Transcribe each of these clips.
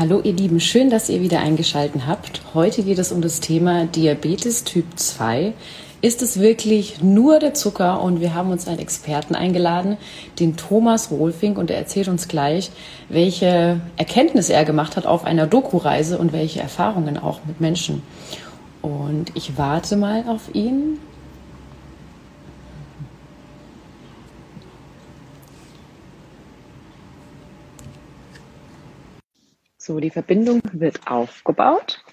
Hallo ihr Lieben, schön, dass ihr wieder eingeschaltet habt. Heute geht es um das Thema Diabetes Typ 2. Ist es wirklich nur der Zucker? Und wir haben uns einen Experten eingeladen, den Thomas Rohlfink, und er erzählt uns gleich, welche Erkenntnisse er gemacht hat auf einer Doku-Reise und welche Erfahrungen auch mit Menschen. Und ich warte mal auf ihn. So, die Verbindung wird aufgebaut.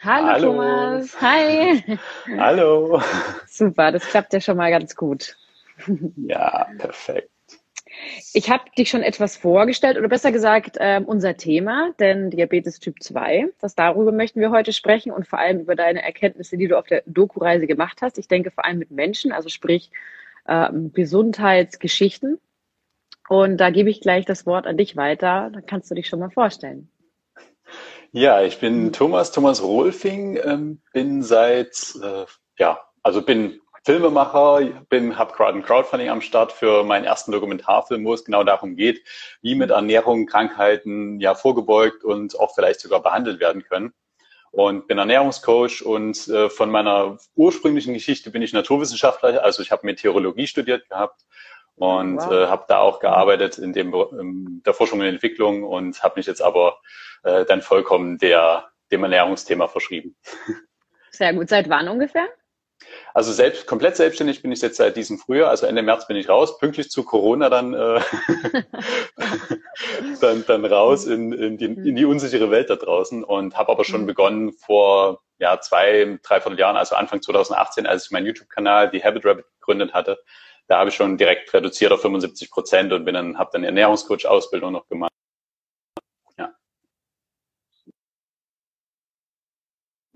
Hallo, Hallo, Thomas. Hi. Hallo. Super, das klappt ja schon mal ganz gut. Ja, perfekt. Ich habe dich schon etwas vorgestellt oder besser gesagt äh, unser Thema, denn Diabetes Typ 2, das darüber möchten wir heute sprechen und vor allem über deine Erkenntnisse, die du auf der Doku-Reise gemacht hast. Ich denke vor allem mit Menschen, also sprich äh, Gesundheitsgeschichten. Und da gebe ich gleich das Wort an dich weiter. Dann kannst du dich schon mal vorstellen. Ja, ich bin Thomas, Thomas Rohlfing, ähm, bin seit, äh, ja, also bin Filmemacher, bin, habe gerade ein Crowdfunding am Start für meinen ersten Dokumentarfilm, wo es genau darum geht, wie mit Ernährung Krankheiten ja vorgebeugt und auch vielleicht sogar behandelt werden können. Und bin Ernährungscoach und äh, von meiner ursprünglichen Geschichte bin ich Naturwissenschaftler, also ich habe Meteorologie studiert gehabt und wow. äh, habe da auch gearbeitet in dem in der Forschung und Entwicklung und habe mich jetzt aber äh, dann vollkommen der dem Ernährungsthema verschrieben. Sehr gut. Seit wann ungefähr? Also selbst komplett selbstständig bin ich jetzt seit diesem Frühjahr, also Ende März bin ich raus, pünktlich zu Corona dann äh, dann, dann raus in, in, die, in die unsichere Welt da draußen und habe aber schon mhm. begonnen vor ja zwei, dreiviertel Jahren, also Anfang 2018, als ich meinen YouTube-Kanal, die Habit Rabbit, gegründet hatte, da habe ich schon direkt reduziert auf 75 Prozent und bin dann, habe dann Ernährungscoach-Ausbildung noch gemacht. Ja.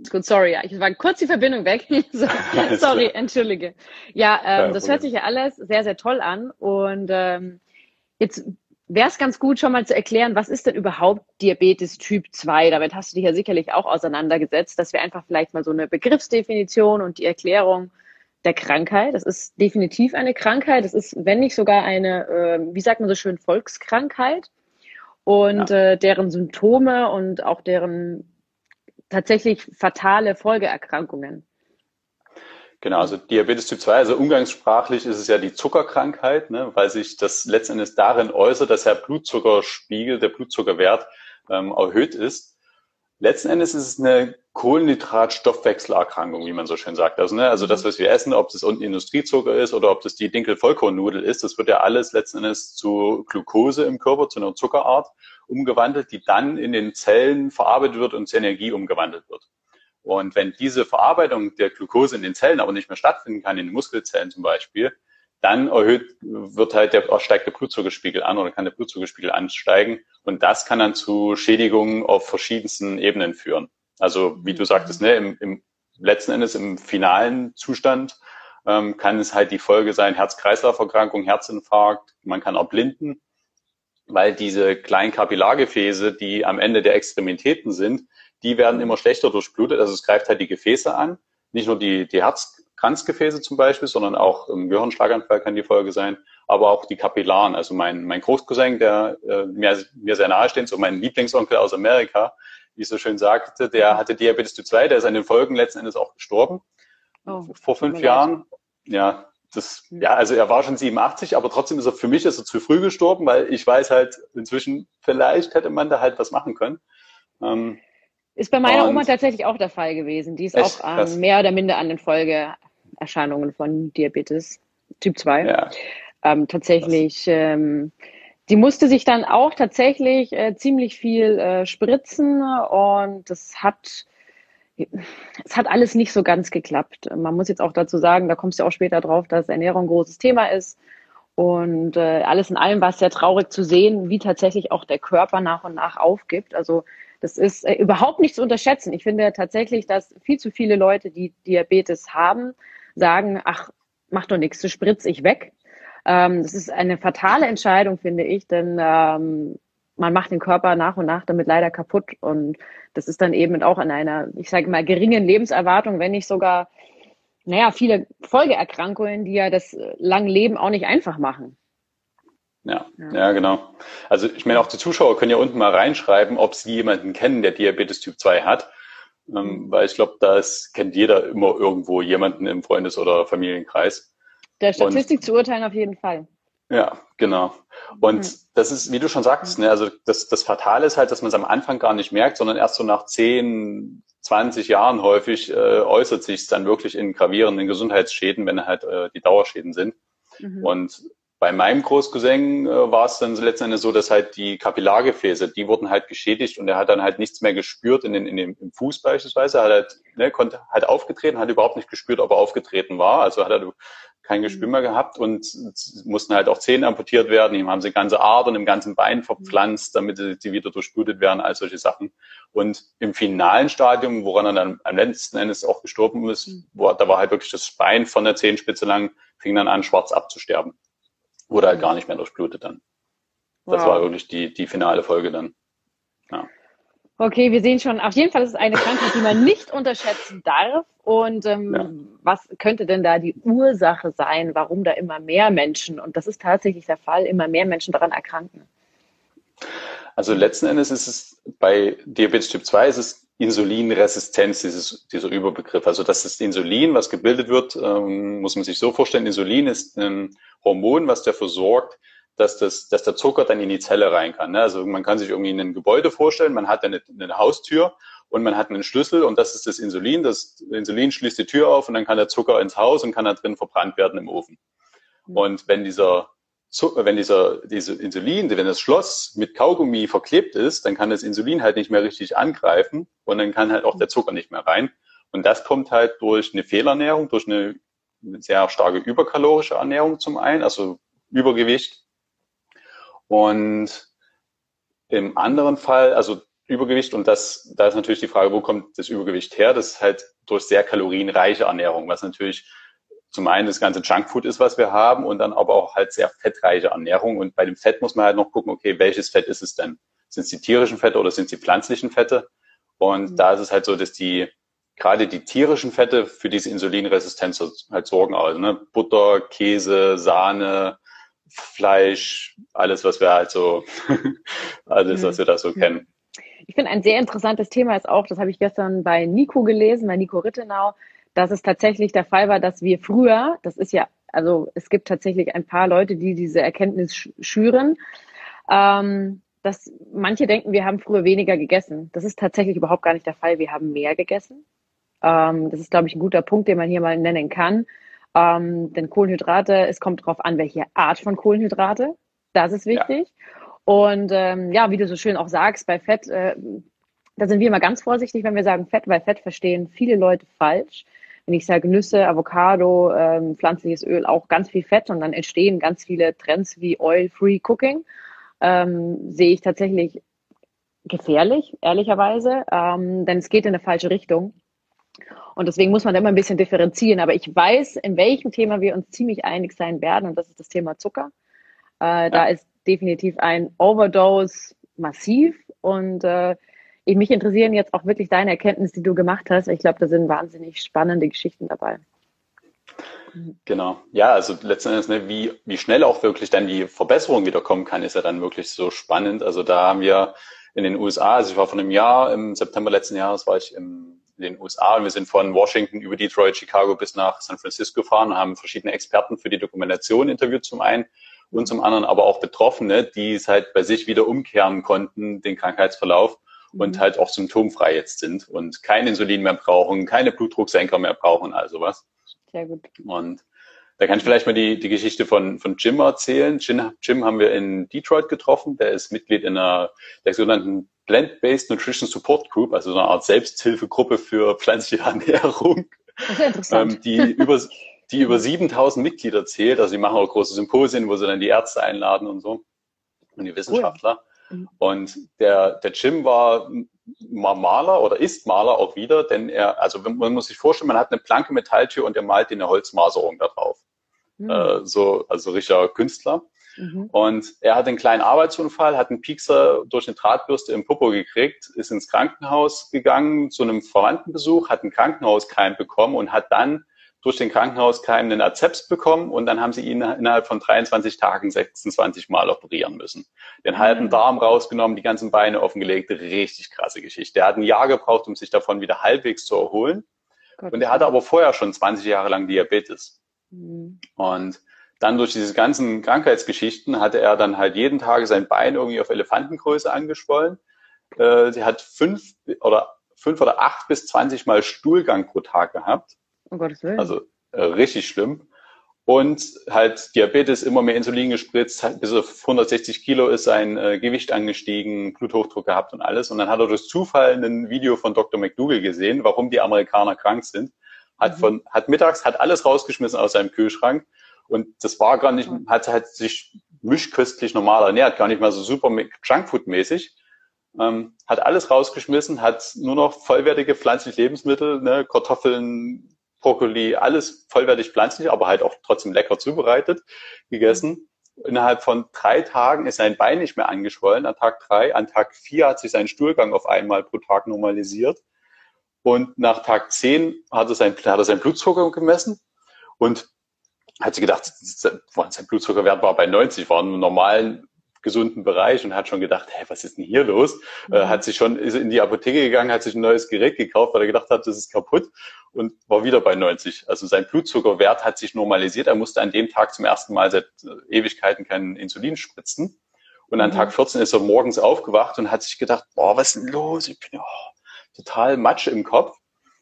Gut, sorry, ich war kurz die Verbindung weg. sorry, entschuldige. Ja, ähm, das hört sich ja alles sehr, sehr toll an. Und ähm, jetzt wäre es ganz gut, schon mal zu erklären, was ist denn überhaupt Diabetes Typ 2? Damit hast du dich ja sicherlich auch auseinandergesetzt, dass wir einfach vielleicht mal so eine Begriffsdefinition und die Erklärung der Krankheit. Das ist definitiv eine Krankheit. Das ist, wenn nicht sogar eine, äh, wie sagt man so schön, Volkskrankheit. Und ja. äh, deren Symptome und auch deren tatsächlich fatale Folgeerkrankungen. Genau, also Diabetes Typ 2, also umgangssprachlich ist es ja die Zuckerkrankheit, ne, weil sich das letztendlich darin äußert, dass der Blutzuckerspiegel, der Blutzuckerwert ähm, erhöht ist letzten Endes ist es eine Kohlenhydrat-Stoffwechselerkrankung, wie man so schön sagt. Also, ne, also das, mhm. was wir essen, ob das Industriezucker ist oder ob das die Dinkel-Vollkornnudel ist, das wird ja alles letzten Endes zu Glucose im Körper, zu einer Zuckerart umgewandelt, die dann in den Zellen verarbeitet wird und zu Energie umgewandelt wird. Und wenn diese Verarbeitung der Glucose in den Zellen aber nicht mehr stattfinden kann, in den Muskelzellen zum Beispiel, dann erhöht, wird halt der, steigt der Blutzuckerspiegel an oder kann der Blutzuckerspiegel ansteigen. Und das kann dann zu Schädigungen auf verschiedensten Ebenen führen. Also, wie du sagtest, ne, im, im letzten Endes im finalen Zustand ähm, kann es halt die Folge sein, Herz-Kreislauf-Erkrankung, Herzinfarkt, man kann auch blinden, weil diese kleinen Kapillargefäße, die am Ende der Extremitäten sind, die werden immer schlechter durchblutet. Also es greift halt die Gefäße an, nicht nur die, die Herz, Kranzgefäße zum Beispiel, sondern auch im Gehirnschlaganfall kann die Folge sein, aber auch die Kapillaren. Also mein, mein Großcousin, der äh, mir, mir sehr nahe steht, so mein Lieblingsonkel aus Amerika, wie ich so schön sagte, der hatte Diabetes Typ 2, der ist an den Folgen letzten Endes auch gestorben. Oh, vor fünf Jahren. Ja, das, hm. ja, also er war schon 87, aber trotzdem ist er für mich ist er zu früh gestorben, weil ich weiß halt inzwischen, vielleicht hätte man da halt was machen können. Ähm, ist bei meiner Oma tatsächlich auch der Fall gewesen. Die ist echt? auch ähm, mehr oder minder an den Folge Erscheinungen von Diabetes Typ 2. Ja. Ähm, tatsächlich, ähm, die musste sich dann auch tatsächlich äh, ziemlich viel äh, spritzen und das hat es hat alles nicht so ganz geklappt. Man muss jetzt auch dazu sagen, da kommst du auch später drauf, dass Ernährung ein großes Thema ist. Und äh, alles in allem war es sehr traurig zu sehen, wie tatsächlich auch der Körper nach und nach aufgibt. Also das ist äh, überhaupt nicht zu unterschätzen. Ich finde tatsächlich, dass viel zu viele Leute, die Diabetes haben, sagen, ach, mach doch nichts, du spritz ich weg. Ähm, das ist eine fatale Entscheidung, finde ich, denn ähm, man macht den Körper nach und nach damit leider kaputt. Und das ist dann eben auch in einer, ich sage mal, geringen Lebenserwartung, wenn nicht sogar, naja, viele Folgeerkrankungen, die ja das lange Leben auch nicht einfach machen. Ja, ja, ja, genau. Also ich meine, auch die Zuschauer können ja unten mal reinschreiben, ob sie jemanden kennen, der Diabetes Typ 2 hat. Ähm, mhm. weil ich glaube, das kennt jeder immer irgendwo jemanden im Freundes- oder Familienkreis. Der Statistik Und, zu urteilen auf jeden Fall. Ja, genau. Und mhm. das ist, wie du schon sagst, ne, also das, das Fatale ist halt, dass man es am Anfang gar nicht merkt, sondern erst so nach 10, 20 Jahren häufig äh, äußert sich es dann wirklich in gravierenden Gesundheitsschäden, wenn halt äh, die Dauerschäden sind. Mhm. Und bei meinem Großcousin äh, war es dann letzten Endes so, dass halt die Kapillargefäße, die wurden halt geschädigt und er hat dann halt nichts mehr gespürt in den, in dem, im Fuß beispielsweise. Er hat halt, ne, konnte halt aufgetreten, hat überhaupt nicht gespürt, ob er aufgetreten war. Also hat er kein Gespür mehr gehabt und mussten halt auch Zähne amputiert werden. Ihm haben sie ganze Adern im ganzen Bein verpflanzt, damit sie wieder durchblutet werden, all solche Sachen. Und im finalen Stadium, woran er dann am letzten Endes auch gestorben ist, wo, da war halt wirklich das Bein von der Zehenspitze lang, fing dann an, schwarz abzusterben. Wurde halt gar nicht mehr durchblutet dann. Das wow. war wirklich die, die finale Folge dann. Ja. Okay, wir sehen schon, auf jeden Fall ist es eine Krankheit, die man nicht unterschätzen darf. Und ähm, ja. was könnte denn da die Ursache sein, warum da immer mehr Menschen, und das ist tatsächlich der Fall, immer mehr Menschen daran erkranken? Also letzten Endes ist es bei Diabetes Typ 2 ist es Insulinresistenz, dieses, dieser Überbegriff. Also das ist Insulin, was gebildet wird, ähm, muss man sich so vorstellen. Insulin ist ein Hormon, was dafür sorgt, dass, das, dass der Zucker dann in die Zelle rein kann. Ne? Also man kann sich irgendwie ein Gebäude vorstellen, man hat eine, eine Haustür und man hat einen Schlüssel und das ist das Insulin. Das Insulin schließt die Tür auf und dann kann der Zucker ins Haus und kann da drin verbrannt werden im Ofen. Mhm. Und wenn dieser wenn dieser, diese Insulin, wenn das Schloss mit Kaugummi verklebt ist, dann kann das Insulin halt nicht mehr richtig angreifen und dann kann halt auch der Zucker nicht mehr rein. Und das kommt halt durch eine Fehlernährung, durch eine sehr starke überkalorische Ernährung zum einen, also Übergewicht, und im anderen Fall, also Übergewicht, und das, da ist natürlich die Frage, wo kommt das Übergewicht her? Das ist halt durch sehr kalorienreiche Ernährung, was natürlich zum einen das ganze Junkfood ist, was wir haben, und dann aber auch halt sehr fettreiche Ernährung. Und bei dem Fett muss man halt noch gucken, okay, welches Fett ist es denn? Sind es die tierischen Fette oder sind es die pflanzlichen Fette? Und mhm. da ist es halt so, dass die gerade die tierischen Fette für diese Insulinresistenz halt sorgen. Also ne? Butter, Käse, Sahne, Fleisch, alles, was wir halt so, alles, was wir da so kennen. Ich finde, ein sehr interessantes Thema ist auch, das habe ich gestern bei Nico gelesen, bei Nico Rittenau, dass es tatsächlich der Fall war, dass wir früher, das ist ja, also es gibt tatsächlich ein paar Leute, die diese Erkenntnis schüren, ähm, dass manche denken, wir haben früher weniger gegessen. Das ist tatsächlich überhaupt gar nicht der Fall. Wir haben mehr gegessen. Ähm, das ist, glaube ich, ein guter Punkt, den man hier mal nennen kann. Ähm, denn Kohlenhydrate, es kommt darauf an, welche Art von Kohlenhydrate. Das ist wichtig. Ja. Und ähm, ja, wie du so schön auch sagst, bei Fett, äh, da sind wir immer ganz vorsichtig, wenn wir sagen Fett, weil Fett verstehen viele Leute falsch. Wenn ich sage Nüsse, Avocado, ähm, pflanzliches Öl, auch ganz viel Fett und dann entstehen ganz viele Trends wie Oil-Free Cooking, ähm, sehe ich tatsächlich gefährlich, ehrlicherweise, ähm, denn es geht in eine falsche Richtung. Und deswegen muss man da immer ein bisschen differenzieren. Aber ich weiß, in welchem Thema wir uns ziemlich einig sein werden. Und das ist das Thema Zucker. Äh, ja. Da ist definitiv ein Overdose massiv. Und äh, mich interessieren jetzt auch wirklich deine Erkenntnisse, die du gemacht hast. Ich glaube, da sind wahnsinnig spannende Geschichten dabei. Genau. Ja, also letzten Endes, ne, wie, wie schnell auch wirklich dann die Verbesserung wiederkommen kann, ist ja dann wirklich so spannend. Also da haben wir in den USA, also ich war vor einem Jahr, im September letzten Jahres war ich in den USA und wir sind von Washington über Detroit, Chicago bis nach San Francisco gefahren und haben verschiedene Experten für die Dokumentation interviewt zum einen und zum anderen aber auch Betroffene, die es halt bei sich wieder umkehren konnten, den Krankheitsverlauf und mhm. halt auch symptomfrei jetzt sind und kein Insulin mehr brauchen, keine Blutdrucksenker mehr brauchen, also was. Sehr gut. Und da kann ich vielleicht mal die, die Geschichte von, von Jim erzählen. Jim, Jim haben wir in Detroit getroffen. Der ist Mitglied in einer der sogenannten Plant-Based Nutrition Support Group, also so eine Art Selbsthilfegruppe für pflanzliche Ernährung, ähm, die über die über 7000 Mitglieder zählt. Also die machen auch große Symposien, wo sie dann die Ärzte einladen und so und die Wissenschaftler. Cool. Mhm. Und der, der Jim war Maler oder ist Maler auch wieder, denn er, also man muss sich vorstellen, man hat eine blanke Metalltür und er malt eine Holzmaserung da drauf. Mhm. Äh, so, also richtiger Künstler. Mhm. Und er hat einen kleinen Arbeitsunfall, hat einen Piekser durch eine Drahtbürste im Popo gekriegt, ist ins Krankenhaus gegangen zu einem Verwandtenbesuch, hat einen Krankenhauskeim bekommen und hat dann durch den Krankenhauskeim einen Azeps bekommen und dann haben sie ihn innerhalb von 23 Tagen 26 Mal operieren müssen. Den halben mhm. Darm rausgenommen, die ganzen Beine offengelegt, richtig krasse Geschichte. Er hat ein Jahr gebraucht, um sich davon wieder halbwegs zu erholen. Gott. Und er hatte aber vorher schon 20 Jahre lang Diabetes. Mhm. Und dann durch diese ganzen Krankheitsgeschichten hatte er dann halt jeden Tag sein Bein irgendwie auf Elefantengröße angeschwollen. Äh, sie hat fünf oder fünf oder acht bis zwanzig Mal Stuhlgang pro Tag gehabt. Um Gottes Willen. Also äh, richtig schlimm. Und halt Diabetes, immer mehr Insulin gespritzt, bis auf 160 Kilo ist sein äh, Gewicht angestiegen, Bluthochdruck gehabt und alles. Und dann hat er durch Zufall ein Video von Dr. McDougall gesehen, warum die Amerikaner krank sind. Hat mhm. von, hat mittags, hat alles rausgeschmissen aus seinem Kühlschrank. Und das war gar nicht, mhm. hat, hat sich mischköstlich normal ernährt, gar nicht mal so super Junkfood-mäßig. Ähm, hat alles rausgeschmissen, hat nur noch vollwertige pflanzliche Lebensmittel, ne, Kartoffeln, Brokkoli, alles vollwertig pflanzlich, aber halt auch trotzdem lecker zubereitet, gegessen. Innerhalb von drei Tagen ist sein Bein nicht mehr angeschwollen, an Tag drei. An Tag vier hat sich sein Stuhlgang auf einmal pro Tag normalisiert. Und nach Tag zehn hat er, sein, hat er sein Blutzucker gemessen und hat sich gedacht, sein Blutzuckerwert war bei 90, war im normalen gesunden Bereich und hat schon gedacht, hey, was ist denn hier los? Äh, mhm. Äh, hat sich schon ist in die Apotheke gegangen, hat sich ein neues Gerät gekauft, weil er gedacht hat, das ist kaputt und war wieder bei 90. Also sein Blutzuckerwert hat sich normalisiert. Er musste an dem Tag zum ersten Mal seit Ewigkeiten kein Insulin spritzen. Und an mhm. Tag 14 ist er morgens aufgewacht und hat sich gedacht, boah, was ist denn los? Ich bin oh, total Matsch im Kopf.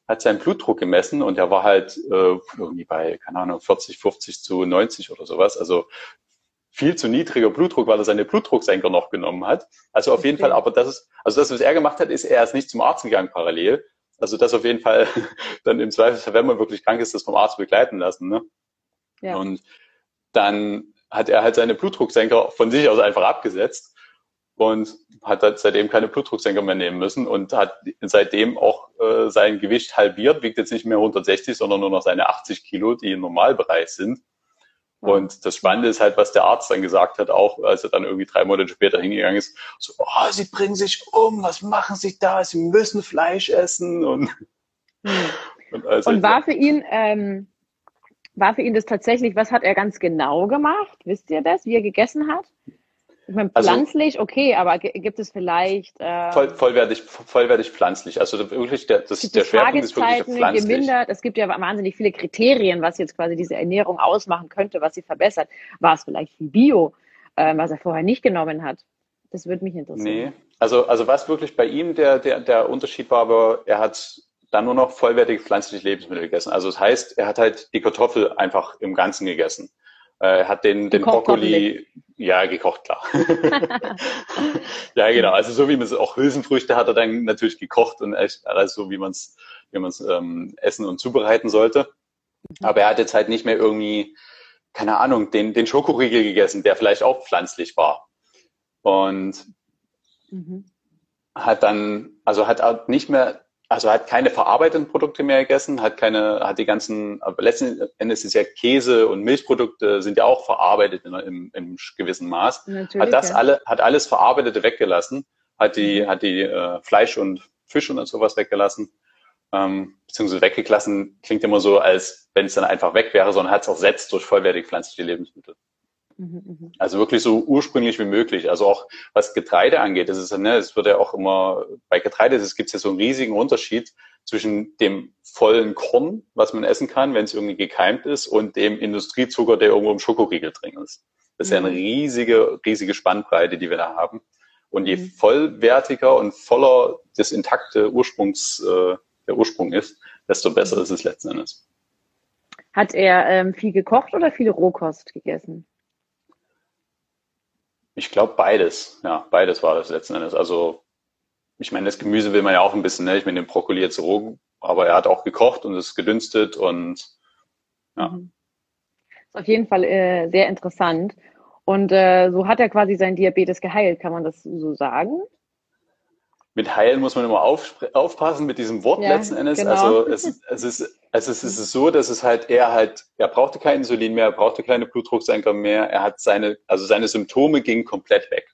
Hat seinen Blutdruck gemessen und der war halt äh, irgendwie bei, keine Ahnung, 40, 50 zu 90 oder sowas. Also viel zu niedriger Blutdruck, weil er seine Blutdrucksenker noch genommen hat. Also auf okay. jeden Fall, aber das ist, also das, was er gemacht hat, ist, er ist nicht zum Arzt gegangen parallel. Also das auf jeden Fall dann im Zweifelsfall, wenn man wirklich krank ist, das vom Arzt begleiten lassen. Ne? Ja. Und dann hat er halt seine Blutdrucksenker von sich aus einfach abgesetzt und hat halt seitdem keine Blutdrucksenker mehr nehmen müssen und hat seitdem auch äh, sein Gewicht halbiert, wiegt jetzt nicht mehr 160, sondern nur noch seine 80 Kilo, die im Normalbereich sind. Und das Spannende ist halt, was der Arzt dann gesagt hat, auch als er dann irgendwie drei Monate später hingegangen ist, so, oh, Sie bringen sich um, was machen Sie da? Sie müssen Fleisch essen und, hm. und, also und war für ihn, ähm, war für ihn das tatsächlich, was hat er ganz genau gemacht? Wisst ihr das, wie er gegessen hat? Ich meine, also pflanzlich, also, okay, aber gibt es vielleicht äh, voll, vollwertig, vollwertig pflanzlich. Also wirklich, der, das, der Schwerpunkt ist wirklich pflanzlich. Gemindert. Es gibt ja wahnsinnig viele Kriterien, was jetzt quasi diese Ernährung ausmachen könnte, was sie verbessert. War es vielleicht viel Bio, äh, was er vorher nicht genommen hat? Das würde mich interessieren. Nee, also, also was wirklich bei ihm der, der, der Unterschied war, aber er hat dann nur noch vollwertige pflanzliche Lebensmittel gegessen. Also das heißt, er hat halt die Kartoffel einfach im Ganzen gegessen. Er hat den, den Brokkoli, ja, gekocht, klar. ja, genau. Also so wie man es auch Hülsenfrüchte hat er dann natürlich gekocht und echt alles so, wie man es wie man's, ähm, essen und zubereiten sollte. Mhm. Aber er hat jetzt halt nicht mehr irgendwie, keine Ahnung, den, den Schokoriegel gegessen, der vielleicht auch pflanzlich war. Und mhm. hat dann, also hat auch nicht mehr also hat keine verarbeiteten Produkte mehr gegessen, hat keine, hat die ganzen, aber letzten Endes ist ja Käse und Milchprodukte sind ja auch verarbeitet in, im, im gewissen Maß. Natürlich, hat das ja. alle, hat alles Verarbeitete weggelassen, hat die, mhm. hat die äh, Fleisch und Fisch und sowas weggelassen, ähm, beziehungsweise weggelassen klingt immer so, als wenn es dann einfach weg wäre, sondern hat es auch setzt durch vollwertig pflanzliche Lebensmittel. Mhm, mhm. Also wirklich so ursprünglich wie möglich. Also auch was Getreide angeht, das ist, ne, es wird ja auch immer, bei Getreide gibt es ja so einen riesigen Unterschied zwischen dem vollen Korn, was man essen kann, wenn es irgendwie gekeimt ist, und dem Industriezucker, der irgendwo im Schokoriegel drin ist. Das ist ja eine mhm. riesige, riesige Spannbreite, die wir da haben. Und je vollwertiger und voller das intakte Ursprungs, äh, der Ursprung ist, desto besser ist es letzten Endes. Hat er ähm, viel gekocht oder viel Rohkost gegessen? Ich glaube beides. Ja, beides war das letzten Endes. Also ich meine, das Gemüse will man ja auch ein bisschen, ne? Ich meine, den Brokkoli jetzt roh, aber er hat auch gekocht und es gedünstet und ja. Mhm. Ist auf jeden Fall äh, sehr interessant. Und äh, so hat er quasi seinen Diabetes geheilt, kann man das so sagen? Mit heilen muss man immer auf, aufpassen mit diesem Wort ja, letzten Endes. Genau. Also es, es, ist, also es ist so, dass es halt, er halt, er brauchte kein Insulin mehr, er brauchte keine Blutdrucksenker mehr, er hat seine, also seine Symptome gingen komplett weg.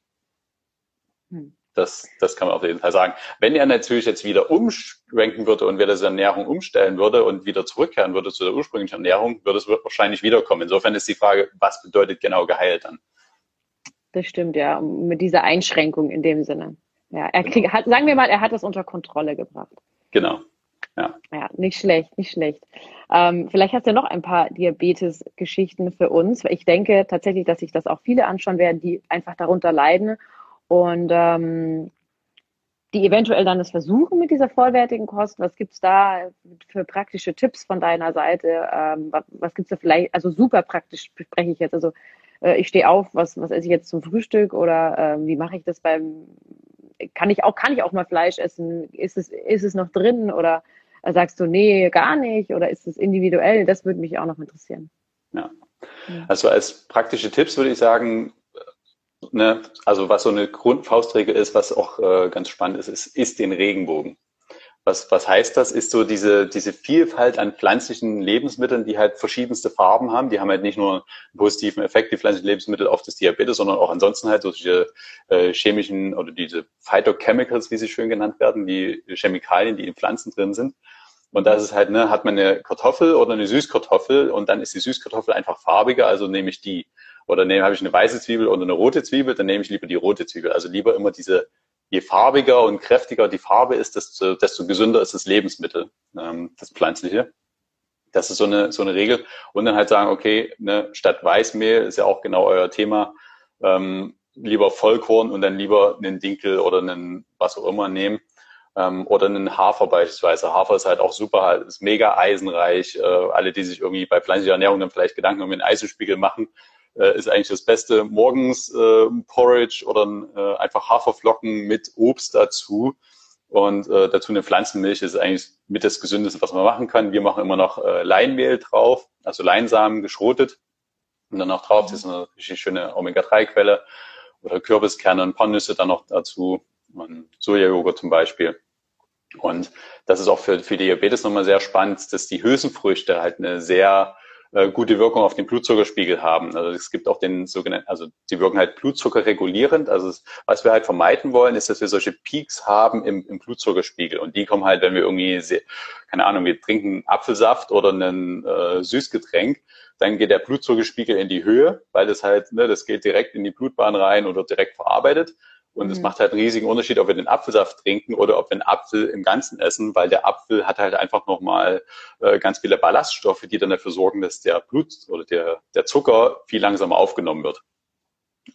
Hm. Das, das kann man auf jeden Fall sagen. Wenn er natürlich jetzt wieder umschwenken würde und wieder seine Ernährung umstellen würde und wieder zurückkehren würde zu der ursprünglichen Ernährung, würde es wahrscheinlich wiederkommen. Insofern ist die Frage, was bedeutet genau geheilt dann? Das stimmt, ja. Mit dieser Einschränkung in dem Sinne. Ja, er krieg, genau. hat, sagen wir mal, er hat das unter Kontrolle gebracht. Genau. Ja. ja, nicht schlecht, nicht schlecht. Ähm, vielleicht hast du ja noch ein paar Diabetes-Geschichten für uns, ich denke tatsächlich, dass sich das auch viele anschauen werden, die einfach darunter leiden und ähm, die eventuell dann das versuchen mit dieser vollwertigen Kost. Was gibt's da für praktische Tipps von deiner Seite? Ähm, was was gibt's da vielleicht, also super praktisch spreche ich jetzt, also äh, ich stehe auf, was, was esse ich jetzt zum Frühstück oder äh, wie mache ich das beim, kann ich auch, kann ich auch mal Fleisch essen? Ist es, ist es noch drin oder sagst du, nee, gar nicht oder ist es individuell? Das würde mich auch noch interessieren. Ja. Also als praktische Tipps würde ich sagen, ne, also was so eine Grundfaustregel ist, was auch äh, ganz spannend ist, ist, ist den Regenbogen. Was, was heißt das? Ist so diese, diese Vielfalt an pflanzlichen Lebensmitteln, die halt verschiedenste Farben haben. Die haben halt nicht nur einen positiven Effekt, die pflanzlichen Lebensmittel auf das Diabetes, sondern auch ansonsten halt solche äh, chemischen oder diese Phytochemicals, wie sie schön genannt werden, die Chemikalien, die in Pflanzen drin sind. Und das ist halt, ne, hat man eine Kartoffel oder eine Süßkartoffel und dann ist die Süßkartoffel einfach farbiger, also nehme ich die. Oder nehme, habe ich eine weiße Zwiebel oder eine rote Zwiebel, dann nehme ich lieber die rote Zwiebel. Also lieber immer diese, je farbiger und kräftiger die Farbe ist, desto, desto gesünder ist das Lebensmittel, ähm, das pflanzliche. Das ist so eine, so eine Regel. Und dann halt sagen, okay, ne, statt Weißmehl ist ja auch genau euer Thema, ähm, lieber Vollkorn und dann lieber einen Dinkel oder einen was auch immer nehmen ähm, oder einen Hafer beispielsweise. Hafer ist halt auch super, halt, ist mega eisenreich. Äh, alle, die sich irgendwie bei pflanzlicher Ernährung dann vielleicht Gedanken um den Eisenspiegel machen, äh, ist eigentlich das Beste. Morgens äh, Porridge oder äh, einfach Haferflocken mit Obst dazu und äh, dazu eine Pflanzenmilch ist eigentlich mit das Gesündeste, was man machen kann. Wir machen immer noch äh, Leinmehl drauf, also Leinsamen geschrotet und dann noch drauf. Das ist eine richtig schöne Omega-3-Quelle oder Kürbiskerne und Pornüsse dann noch dazu und Sojajoghurt zum Beispiel. Und das ist auch für, für Diabetes nochmal sehr spannend, dass die Hülsenfrüchte halt eine sehr äh, gute Wirkung auf den Blutzuckerspiegel haben. Also es gibt auch den sogenannten, also die wirken halt Blutzucker regulierend. Also es, was wir halt vermeiden wollen, ist, dass wir solche Peaks haben im, im Blutzuckerspiegel. Und die kommen halt, wenn wir irgendwie, sehr, keine Ahnung, wir trinken Apfelsaft oder ein äh, Süßgetränk, dann geht der Blutzuckerspiegel in die Höhe, weil das halt, ne, das geht direkt in die Blutbahn rein wird direkt verarbeitet. Und es mhm. macht halt einen riesigen Unterschied, ob wir den Apfelsaft trinken oder ob wir einen Apfel im Ganzen essen, weil der Apfel hat halt einfach nochmal äh, ganz viele Ballaststoffe, die dann dafür sorgen, dass der Blut oder der, der Zucker viel langsamer aufgenommen wird.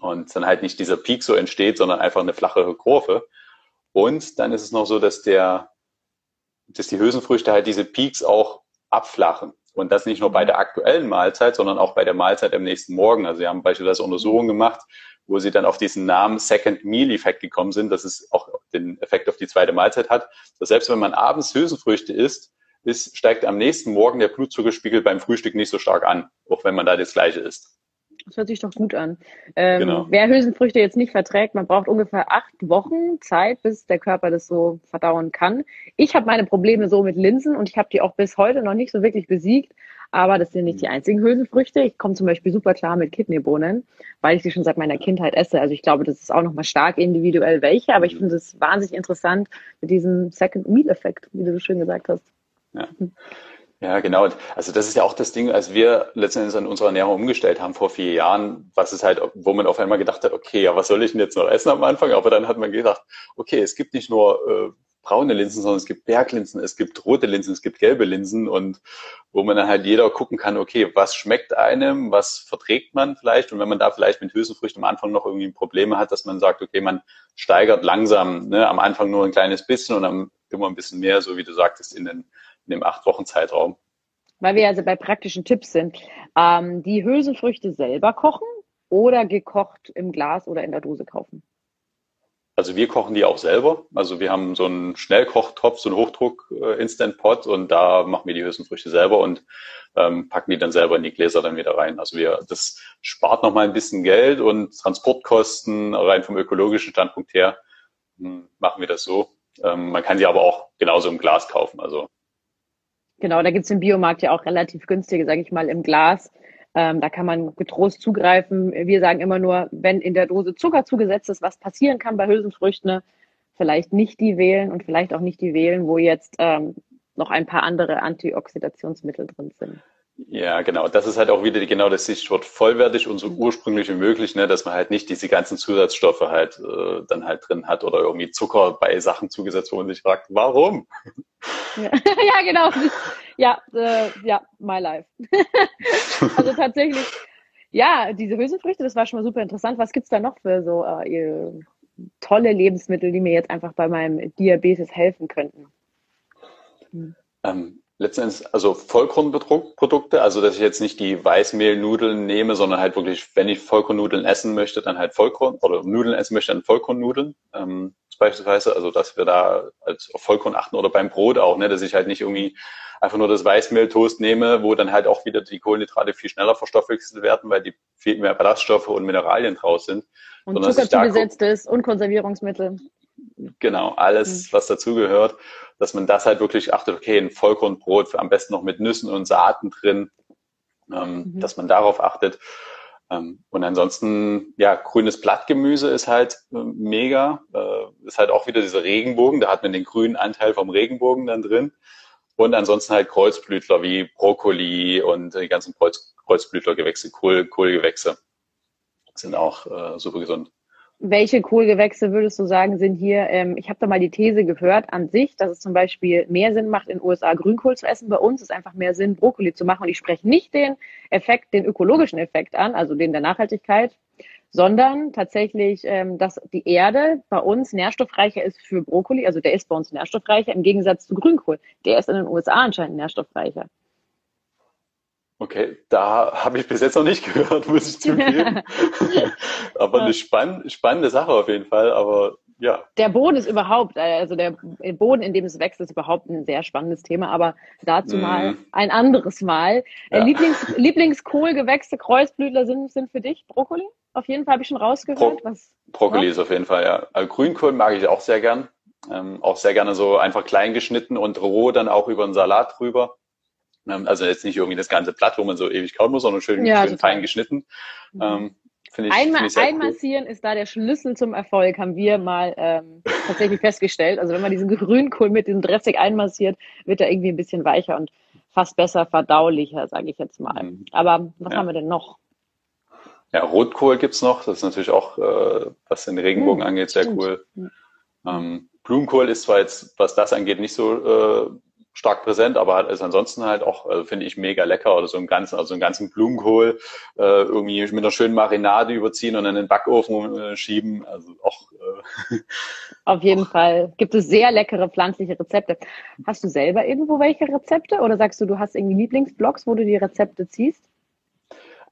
Und dann halt nicht dieser Peak so entsteht, sondern einfach eine flachere Kurve. Und dann ist es noch so, dass der, dass die Hülsenfrüchte halt diese Peaks auch abflachen. Und das nicht nur bei der aktuellen Mahlzeit, sondern auch bei der Mahlzeit am nächsten Morgen. Also sie haben beispielsweise Untersuchungen gemacht, wo sie dann auf diesen Namen Second Meal Effekt gekommen sind, dass es auch den Effekt auf die zweite Mahlzeit hat. Dass selbst wenn man abends Hülsenfrüchte isst, ist, steigt am nächsten Morgen der Blutzuckerspiegel beim Frühstück nicht so stark an, auch wenn man da das Gleiche isst. Das hört sich doch gut an. Ähm, genau. Wer Hülsenfrüchte jetzt nicht verträgt, man braucht ungefähr acht Wochen Zeit, bis der Körper das so verdauen kann. Ich habe meine Probleme so mit Linsen und ich habe die auch bis heute noch nicht so wirklich besiegt. Aber das sind nicht die mhm. einzigen Hülsenfrüchte. Ich komme zum Beispiel super klar mit Kidneybohnen, weil ich sie schon seit meiner Kindheit esse. Also ich glaube, das ist auch nochmal stark individuell welche, aber ich mhm. finde es wahnsinnig interessant mit diesem Second Meal Effekt, wie du so schön gesagt hast. Ja. Ja, genau. Also das ist ja auch das Ding, als wir letztendlich an unsere Ernährung umgestellt haben vor vier Jahren, was ist halt, wo man auf einmal gedacht hat, okay, ja, was soll ich denn jetzt noch essen am Anfang? Aber dann hat man gedacht, okay, es gibt nicht nur äh, braune Linsen, sondern es gibt Berglinsen, es gibt rote Linsen, es gibt gelbe Linsen und wo man dann halt jeder gucken kann, okay, was schmeckt einem, was verträgt man vielleicht und wenn man da vielleicht mit Hülsenfrüchten am Anfang noch irgendwie Probleme hat, dass man sagt, okay, man steigert langsam, ne, am Anfang nur ein kleines bisschen und dann immer ein bisschen mehr, so wie du sagtest, in, den, in dem acht Wochen Zeitraum. Weil wir also bei praktischen Tipps sind, ähm, die Hülsenfrüchte selber kochen oder gekocht im Glas oder in der Dose kaufen? Also wir kochen die auch selber. Also wir haben so einen Schnellkochtopf, so einen Hochdruck-Instant-Pot äh, und da machen wir die Hülsenfrüchte selber und ähm, packen die dann selber in die Gläser dann wieder rein. Also wir, das spart nochmal ein bisschen Geld und Transportkosten rein vom ökologischen Standpunkt her hm, machen wir das so. Ähm, man kann sie aber auch genauso im Glas kaufen. Also Genau, da gibt's im Biomarkt ja auch relativ günstige, sage ich mal, im Glas. Ähm, da kann man getrost zugreifen. Wir sagen immer nur, wenn in der Dose Zucker zugesetzt ist, was passieren kann bei Hülsenfrüchten, ne? vielleicht nicht die wählen und vielleicht auch nicht die wählen, wo jetzt ähm, noch ein paar andere Antioxidationsmittel drin sind. Ja, genau. Das ist halt auch wieder genau das Stichwort vollwertig und so mhm. ursprünglich wie möglich, ne, dass man halt nicht diese ganzen Zusatzstoffe halt äh, dann halt drin hat oder irgendwie Zucker bei Sachen zugesetzt, wo man sich fragt, warum? Ja, ja genau. Ja, äh, ja, my life. also tatsächlich, ja, diese Hülsenfrüchte, das war schon mal super interessant. Was gibt's da noch für so äh, tolle Lebensmittel, die mir jetzt einfach bei meinem Diabetes helfen könnten? Hm. Ähm, letztendlich, also Vollkornprodukte, also dass ich jetzt nicht die Weißmehlnudeln nehme, sondern halt wirklich, wenn ich Vollkornnudeln essen möchte, dann halt Vollkorn oder Nudeln essen möchte, dann Vollkornnudeln. Ähm, beispielsweise, also dass wir da als auf Vollkorn achten oder beim Brot auch, ne, dass ich halt nicht irgendwie einfach nur das Weißmehltoast nehme, wo dann halt auch wieder die Kohlenhydrate viel schneller verstoffwechselt werden, weil die viel mehr Ballaststoffe und Mineralien draus sind. Und Zucker zugesetzt ist und Konservierungsmittel. Genau, alles, mhm. was dazugehört, dass man das halt wirklich achtet, okay, ein Vollkornbrot, am besten noch mit Nüssen und Saaten drin, ähm, mhm. dass man darauf achtet. Ähm, und ansonsten, ja, grünes Blattgemüse ist halt äh, mega, äh, ist halt auch wieder dieser Regenbogen, da hat man den grünen Anteil vom Regenbogen dann drin. Und ansonsten halt Kreuzblütler wie Brokkoli und die ganzen Kreuz, Kreuzblütlergewächse, Kohl, Kohlgewächse sind auch äh, super gesund welche Kohlgewächse würdest du sagen, sind hier, ähm, ich habe da mal die These gehört an sich, dass es zum Beispiel mehr Sinn macht, in den USA Grünkohl zu essen. Bei uns ist einfach mehr Sinn, Brokkoli zu machen. Und ich spreche nicht den Effekt, den ökologischen Effekt an, also den der Nachhaltigkeit, sondern tatsächlich, ähm, dass die Erde bei uns nährstoffreicher ist für Brokkoli, also der ist bei uns nährstoffreicher im Gegensatz zu Grünkohl. Der ist in den USA anscheinend nährstoffreicher. Okay, da habe ich bis jetzt noch nicht gehört, muss ich zugeben. aber eine spann spannende Sache auf jeden Fall, aber ja. Der Boden ist überhaupt, also der Boden, in dem es wächst, ist überhaupt ein sehr spannendes Thema, aber dazu mm. mal ein anderes Mal. Äh, ja. Lieblings, Lieblingskohlgewächse, Kreuzblütler sind, sind für dich Brokkoli? Auf jeden Fall habe ich schon rausgehört. Pro was, Brokkoli ja? ist auf jeden Fall, ja. Also Grünkohl mag ich auch sehr gern. Ähm, auch sehr gerne so einfach klein geschnitten und roh dann auch über einen Salat drüber. Ähm, also jetzt nicht irgendwie das ganze Blatt, wo man so ewig kauen muss, sondern schön, ja, schön fein geschnitten. Mhm. Ähm, ich, Einmal, einmassieren cool. ist da der Schlüssel zum Erfolg, haben wir mal ähm, tatsächlich festgestellt. Also wenn man diesen Grünkohl mit diesem Dressig einmassiert, wird er irgendwie ein bisschen weicher und fast besser verdaulicher, sage ich jetzt mal. Mhm. Aber was ja. haben wir denn noch? Ja, Rotkohl gibt's noch. Das ist natürlich auch, äh, was den Regenbogen mhm, angeht, sehr stimmt. cool. Mhm. Ähm, Blumenkohl ist zwar jetzt, was das angeht, nicht so äh, stark präsent, aber ist ansonsten halt auch, also finde ich, mega lecker. Oder so einen ganzen, also einen ganzen Blumenkohl äh, irgendwie mit einer schönen Marinade überziehen und in den Backofen äh, schieben. Also auch. Äh. Auf jeden Fall gibt es sehr leckere pflanzliche Rezepte. Hast du selber irgendwo welche Rezepte oder sagst du, du hast irgendwie Lieblingsblogs, wo du die Rezepte ziehst?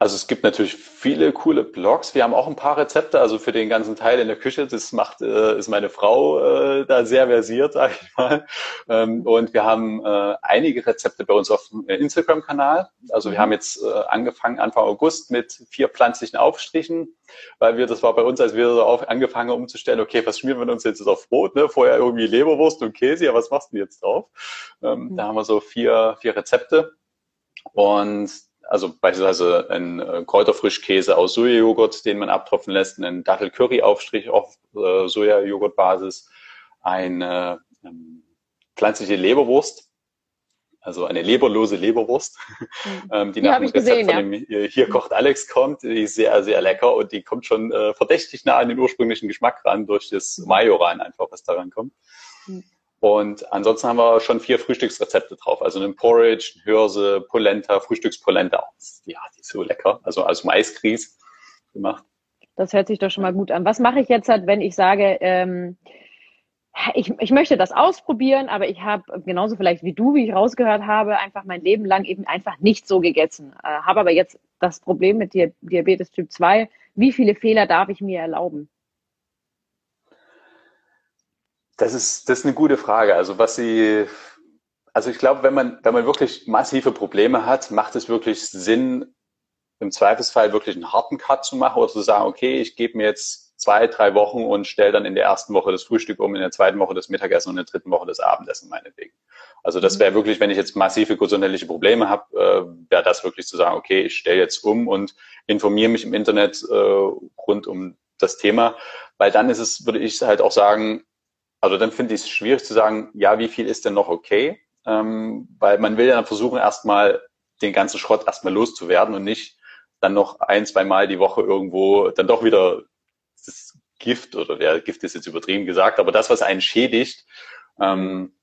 Also es gibt natürlich viele coole Blogs. Wir haben auch ein paar Rezepte, also für den ganzen Teil in der Küche. Das macht, äh, ist meine Frau äh, da sehr versiert, sage ich mal. Ähm, und wir haben äh, einige Rezepte bei uns auf dem Instagram-Kanal. Also wir mhm. haben jetzt äh, angefangen Anfang August mit vier pflanzlichen Aufstrichen, weil wir, das war bei uns, als wir so auf, angefangen umzustellen, okay, was schmieren wir uns jetzt auf Brot? Ne? Vorher irgendwie Leberwurst und Käse, ja, was machst du denn jetzt drauf? Ähm, mhm. Da haben wir so vier, vier Rezepte. Und also beispielsweise ein äh, Kräuterfrischkäse aus Sojajoghurt, den man abtropfen lässt, einen Dattel-Curry-Aufstrich auf äh, Sojajoghurtbasis, eine ähm, pflanzliche Leberwurst, also eine leberlose Leberwurst, mhm. ähm, die, die nach dem Rezept gesehen, von dem ja. Hier kocht Alex kommt, die ist sehr, sehr lecker und die kommt schon äh, verdächtig nah an den ursprünglichen Geschmack ran durch das Majoran einfach, was daran kommt. Und ansonsten haben wir schon vier Frühstücksrezepte drauf. Also einen Porridge, Hirse, Polenta, Frühstückspolenta. Ja, die ist so lecker. Also als Maisgrieß gemacht. Das hört sich doch schon mal gut an. Was mache ich jetzt halt, wenn ich sage, ähm, ich, ich möchte das ausprobieren, aber ich habe genauso vielleicht wie du, wie ich rausgehört habe, einfach mein Leben lang eben einfach nicht so gegessen. Äh, habe aber jetzt das Problem mit Diabetes Typ 2. Wie viele Fehler darf ich mir erlauben? Das ist, das ist eine gute Frage. Also was Sie, also ich glaube, wenn man, wenn man wirklich massive Probleme hat, macht es wirklich Sinn, im Zweifelsfall wirklich einen harten Cut zu machen oder zu sagen, okay, ich gebe mir jetzt zwei, drei Wochen und stelle dann in der ersten Woche das Frühstück um, in der zweiten Woche das Mittagessen und in der dritten Woche das Abendessen meinetwegen. Also das wäre wirklich, wenn ich jetzt massive gesundheitliche Probleme habe, äh, wäre das wirklich zu sagen, okay, ich stelle jetzt um und informiere mich im Internet äh, rund um das Thema, weil dann ist es, würde ich halt auch sagen, also dann finde ich es schwierig zu sagen, ja, wie viel ist denn noch okay? Ähm, weil man will ja dann versuchen, erstmal den ganzen Schrott erstmal loszuwerden und nicht dann noch ein, zwei Mal die Woche irgendwo dann doch wieder das Gift oder der ja, Gift ist jetzt übertrieben gesagt, aber das, was einen schädigt, ähm,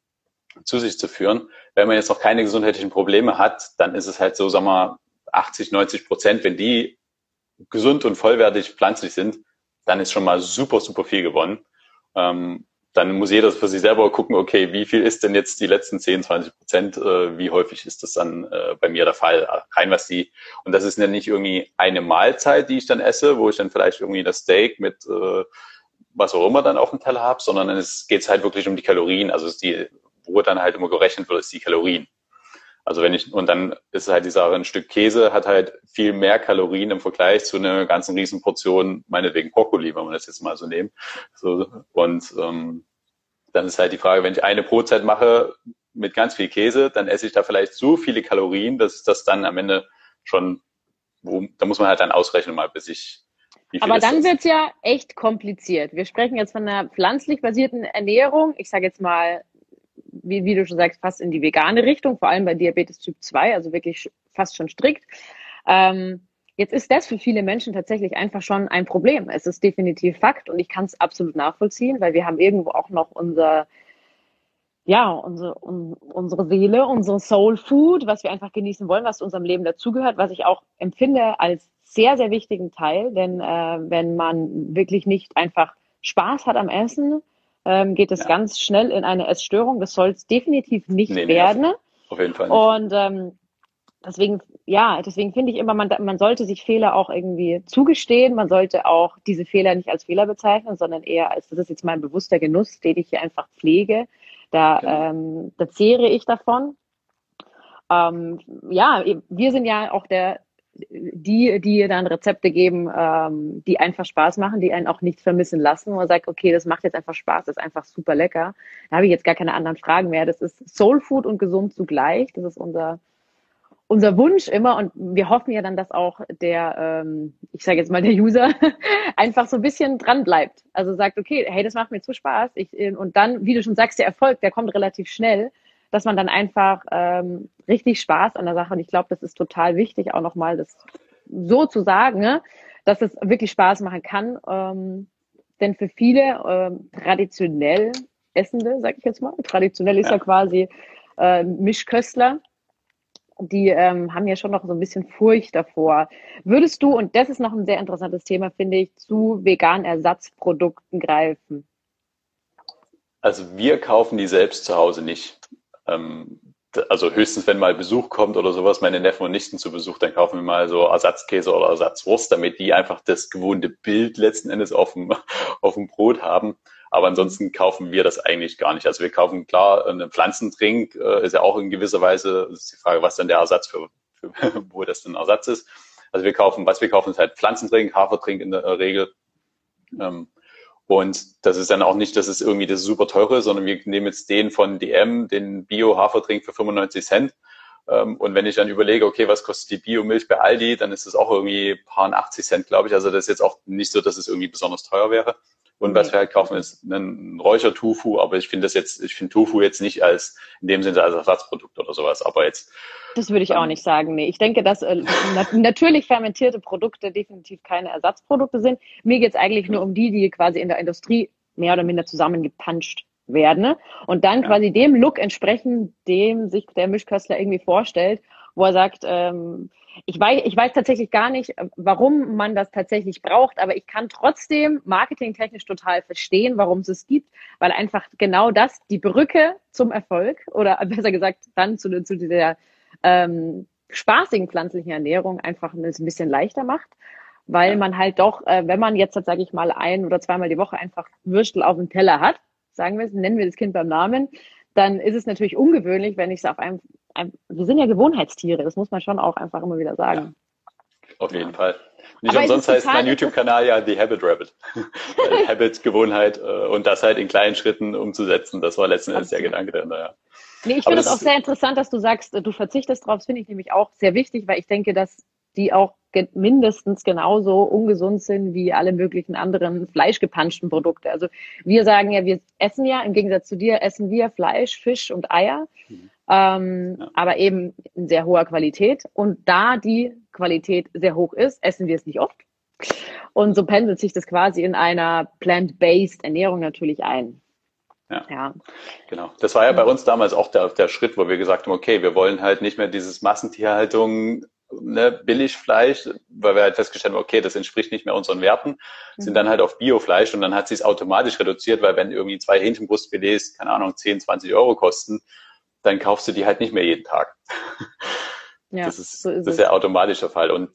zu sich zu führen. Wenn man jetzt noch keine gesundheitlichen Probleme hat, dann ist es halt so, sagen wir, 80, 90 Prozent, wenn die gesund und vollwertig pflanzlich sind, dann ist schon mal super, super viel gewonnen. Ähm, dann muss jeder für sich selber gucken, okay, wie viel ist denn jetzt die letzten 10, 20 Prozent, äh, wie häufig ist das dann äh, bei mir der Fall, rein was die, und das ist ja nicht irgendwie eine Mahlzeit, die ich dann esse, wo ich dann vielleicht irgendwie das Steak mit äh, was auch immer dann auf dem Teller habe, sondern es geht halt wirklich um die Kalorien, also ist die, wo dann halt immer gerechnet wird, ist die Kalorien. Also wenn ich, und dann ist halt die Sache, ein Stück Käse hat halt viel mehr Kalorien im Vergleich zu einer ganzen Riesenportion, meinetwegen Brokkoli, wenn man das jetzt mal so nehmen. So, und ähm, dann ist halt die Frage, wenn ich eine Brotzeit mache mit ganz viel Käse, dann esse ich da vielleicht so viele Kalorien, dass das dann am Ende schon, wo, da muss man halt dann ausrechnen mal, bis ich aber dann wird es ja echt kompliziert. Wir sprechen jetzt von einer pflanzlich basierten Ernährung. Ich sage jetzt mal wie, wie du schon sagst, fast in die vegane Richtung, vor allem bei Diabetes Typ 2, also wirklich fast schon strikt. Ähm, jetzt ist das für viele Menschen tatsächlich einfach schon ein Problem. Es ist definitiv Fakt und ich kann es absolut nachvollziehen, weil wir haben irgendwo auch noch unser, ja, unsere, un, unsere Seele, unsere Soul Food, was wir einfach genießen wollen, was zu unserem Leben dazugehört, was ich auch empfinde als sehr, sehr wichtigen Teil. Denn äh, wenn man wirklich nicht einfach Spaß hat am Essen, ähm, geht es ja. ganz schnell in eine Essstörung. Das soll es definitiv nicht nee, werden. Nee, auf jeden Fall nicht. Und ähm, deswegen, ja, deswegen finde ich immer, man, man sollte sich Fehler auch irgendwie zugestehen. Man sollte auch diese Fehler nicht als Fehler bezeichnen, sondern eher als, das ist jetzt mein bewusster Genuss, den ich hier einfach pflege. Da, genau. ähm, da zehre ich davon. Ähm, ja, wir sind ja auch der, die, die dann Rezepte geben, ähm, die einfach Spaß machen, die einen auch nicht vermissen lassen, wo man sagt, okay, das macht jetzt einfach Spaß, das ist einfach super lecker. Da habe ich jetzt gar keine anderen Fragen mehr. Das ist Soul Food und gesund zugleich. Das ist unser unser Wunsch immer und wir hoffen ja dann, dass auch der, ähm, ich sage jetzt mal der User, einfach so ein bisschen dran bleibt. Also sagt, okay, hey, das macht mir zu Spaß. Ich, und dann, wie du schon sagst, der Erfolg, der kommt relativ schnell dass man dann einfach ähm, richtig Spaß an der Sache und ich glaube, das ist total wichtig, auch nochmal das so zu sagen, ne? dass es wirklich Spaß machen kann. Ähm, denn für viele ähm, traditionell Essende, sag ich jetzt mal, traditionell ist ja, ja quasi äh, Mischköstler, die ähm, haben ja schon noch so ein bisschen Furcht davor. Würdest du, und das ist noch ein sehr interessantes Thema, finde ich, zu veganen Ersatzprodukten greifen? Also wir kaufen die selbst zu Hause nicht. Ähm, also höchstens, wenn mal Besuch kommt oder sowas, meine Neffen und Nichten zu Besuch, dann kaufen wir mal so Ersatzkäse oder Ersatzwurst, damit die einfach das gewohnte Bild letzten Endes auf dem, auf dem Brot haben. Aber ansonsten kaufen wir das eigentlich gar nicht. Also wir kaufen klar einen Pflanzentrink, äh, ist ja auch in gewisser Weise, ist die Frage, was dann der Ersatz für, für wo das denn Ersatz ist. Also wir kaufen, was wir kaufen, ist halt Pflanzentrink, Hafertrink in der Regel. Ähm, und das ist dann auch nicht, dass es irgendwie das super teure, sondern wir nehmen jetzt den von DM, den Bio-Hafertrink für 95 Cent. Ähm, und wenn ich dann überlege, okay, was kostet die Biomilch bei Aldi, dann ist das auch irgendwie paar 80 Cent, glaube ich. Also das ist jetzt auch nicht so, dass es irgendwie besonders teuer wäre. Und was wir halt kaufen, ist ein Räucher-Tofu, aber ich finde das jetzt, ich finde Tofu jetzt nicht als, in dem Sinne als Ersatzprodukt oder sowas, aber jetzt. Das würde ich ähm, auch nicht sagen, nee. Ich denke, dass äh, natürlich fermentierte Produkte definitiv keine Ersatzprodukte sind. Mir geht es eigentlich nur um die, die quasi in der Industrie mehr oder minder zusammengepanscht werden ne? und dann ja. quasi dem Look entsprechen, dem sich der Mischköstler irgendwie vorstellt, wo er sagt, ähm, ich weiß, ich weiß tatsächlich gar nicht, warum man das tatsächlich braucht, aber ich kann trotzdem marketingtechnisch total verstehen, warum es es gibt, weil einfach genau das die Brücke zum Erfolg oder besser gesagt dann zu, zu dieser ähm, spaßigen pflanzlichen Ernährung einfach ein bisschen leichter macht, weil man halt doch, äh, wenn man jetzt, sage ich mal, ein oder zweimal die Woche einfach Würstel auf dem Teller hat, sagen wir es, nennen wir das Kind beim Namen, dann ist es natürlich ungewöhnlich, wenn ich es auf einem, einem, wir sind ja Gewohnheitstiere, das muss man schon auch einfach immer wieder sagen. Ja, auf jeden Fall. Nicht Aber umsonst heißt mein YouTube-Kanal ja The Habit Rabbit. Habit, Gewohnheit äh, und das halt in kleinen Schritten umzusetzen, das war letzten Endes der Gedanke dahinter, ja. Nee, ich finde es auch sehr interessant, dass du sagst, du verzichtest drauf. Das finde ich nämlich auch sehr wichtig, weil ich denke, dass die auch mindestens genauso ungesund sind wie alle möglichen anderen fleischgepanschten Produkte. Also wir sagen ja, wir essen ja, im Gegensatz zu dir, essen wir Fleisch, Fisch und Eier, mhm. Ähm, ja. aber eben in sehr hoher Qualität. Und da die Qualität sehr hoch ist, essen wir es nicht oft. Und so pendelt sich das quasi in einer plant-based Ernährung natürlich ein. Ja. ja. Genau. Das war ja bei uns damals auch der, der Schritt, wo wir gesagt haben, okay, wir wollen halt nicht mehr dieses Massentierhaltung ne, Billigfleisch, weil wir halt festgestellt haben, okay, das entspricht nicht mehr unseren Werten, sind dann halt auf Biofleisch und dann hat sich es automatisch reduziert, weil wenn irgendwie zwei Hähnchenbrustfilets, keine Ahnung, 10, 20 Euro kosten, dann kaufst du die halt nicht mehr jeden Tag. Ja, das ist, so ist das ist der automatische Fall. Und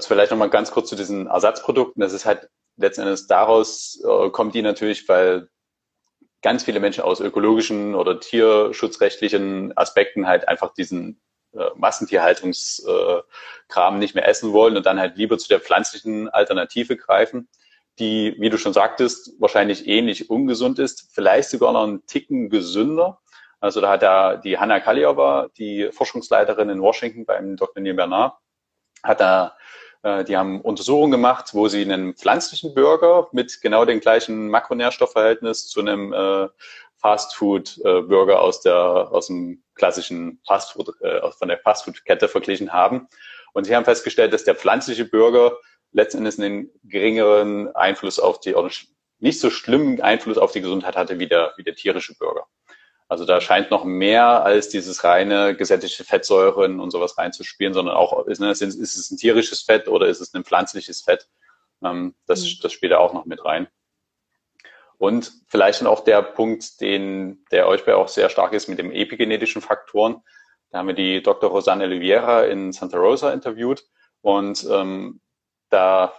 vielleicht nochmal ganz kurz zu diesen Ersatzprodukten. Das ist halt letzten Endes daraus äh, kommt die natürlich, weil ganz viele Menschen aus ökologischen oder tierschutzrechtlichen Aspekten halt einfach diesen äh, Massentierhaltungskram äh, nicht mehr essen wollen und dann halt lieber zu der pflanzlichen Alternative greifen, die, wie du schon sagtest, wahrscheinlich ähnlich ungesund ist, vielleicht sogar noch einen Ticken gesünder. Also da hat da die Hanna Kaliova, die Forschungsleiterin in Washington beim Dr. Neil Bernard, hat da äh, die haben Untersuchungen gemacht, wo sie einen pflanzlichen Burger mit genau dem gleichen Makronährstoffverhältnis zu einem äh, Fastfood-Burger aus der aus dem klassischen Fastfood äh, von der Fastfood-Kette verglichen haben. Und sie haben festgestellt, dass der pflanzliche Burger letzten Endes einen geringeren Einfluss auf die oder nicht so schlimmen Einfluss auf die Gesundheit hatte wie der wie der tierische Burger. Also da scheint noch mehr als dieses reine gesättigte Fettsäuren und sowas reinzuspielen, sondern auch, ist, ne, ist es ein tierisches Fett oder ist es ein pflanzliches Fett? Ähm, das, mhm. das spielt da auch noch mit rein. Und vielleicht dann auch der Punkt, den, der euch bei auch sehr stark ist mit dem epigenetischen Faktoren. Da haben wir die Dr. Rosanne Oliveira in Santa Rosa interviewt und ähm, da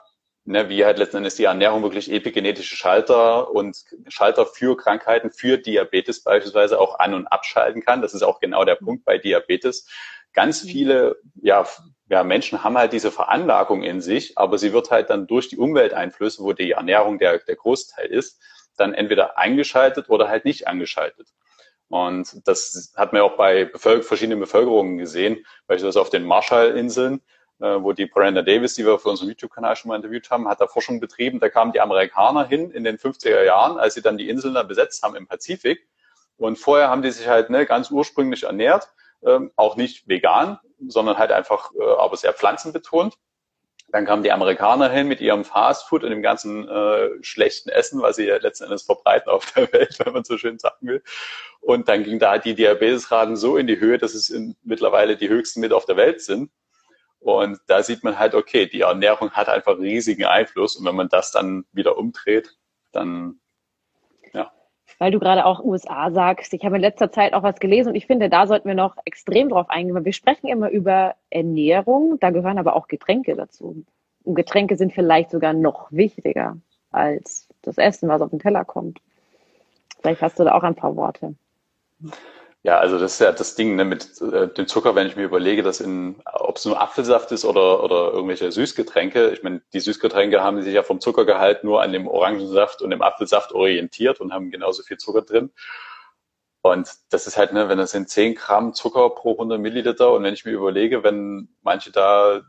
ne, wie halt letzten Endes die Ernährung wirklich epigenetische Schalter und Schalter für Krankheiten, für Diabetes beispielsweise auch an- und abschalten kann. Das ist auch genau der Punkt bei Diabetes. Ganz mhm. viele ja, ja, Menschen haben halt diese Veranlagung in sich, aber sie wird halt dann durch die Umwelteinflüsse, wo die Ernährung der, der Großteil ist, dann entweder eingeschaltet oder halt nicht angeschaltet. Und das hat man auch bei Bevölker verschiedenen Bevölkerungen gesehen, beispielsweise auf den Marshallinseln, wo die Brenda Davis, die wir für unseren YouTube-Kanal schon mal interviewt haben, hat da Forschung betrieben. Da kamen die Amerikaner hin in den 50er Jahren, als sie dann die Inseln da besetzt haben im Pazifik. Und vorher haben die sich halt ne, ganz ursprünglich ernährt, ähm, auch nicht vegan, sondern halt einfach, äh, aber sehr pflanzenbetont. Dann kamen die Amerikaner hin mit ihrem Fastfood und dem ganzen äh, schlechten Essen, was sie ja letzten Endes verbreiten auf der Welt, wenn man so schön sagen will. Und dann ging da die Diabetesraten so in die Höhe, dass es in, mittlerweile die höchsten mit auf der Welt sind. Und da sieht man halt, okay, die Ernährung hat einfach riesigen Einfluss. Und wenn man das dann wieder umdreht, dann weil du gerade auch USA sagst. Ich habe in letzter Zeit auch was gelesen und ich finde, da sollten wir noch extrem drauf eingehen, weil wir sprechen immer über Ernährung, da gehören aber auch Getränke dazu. Und Getränke sind vielleicht sogar noch wichtiger als das Essen, was auf den Teller kommt. Vielleicht hast du da auch ein paar Worte. Ja, also das ist ja das Ding ne, mit äh, dem Zucker, wenn ich mir überlege, dass in, ob es nur Apfelsaft ist oder, oder irgendwelche Süßgetränke. Ich meine, die Süßgetränke haben sich ja vom Zuckergehalt nur an dem Orangensaft und dem Apfelsaft orientiert und haben genauso viel Zucker drin. Und das ist halt, ne, wenn das sind 10 Gramm Zucker pro 100 Milliliter und wenn ich mir überlege, wenn manche da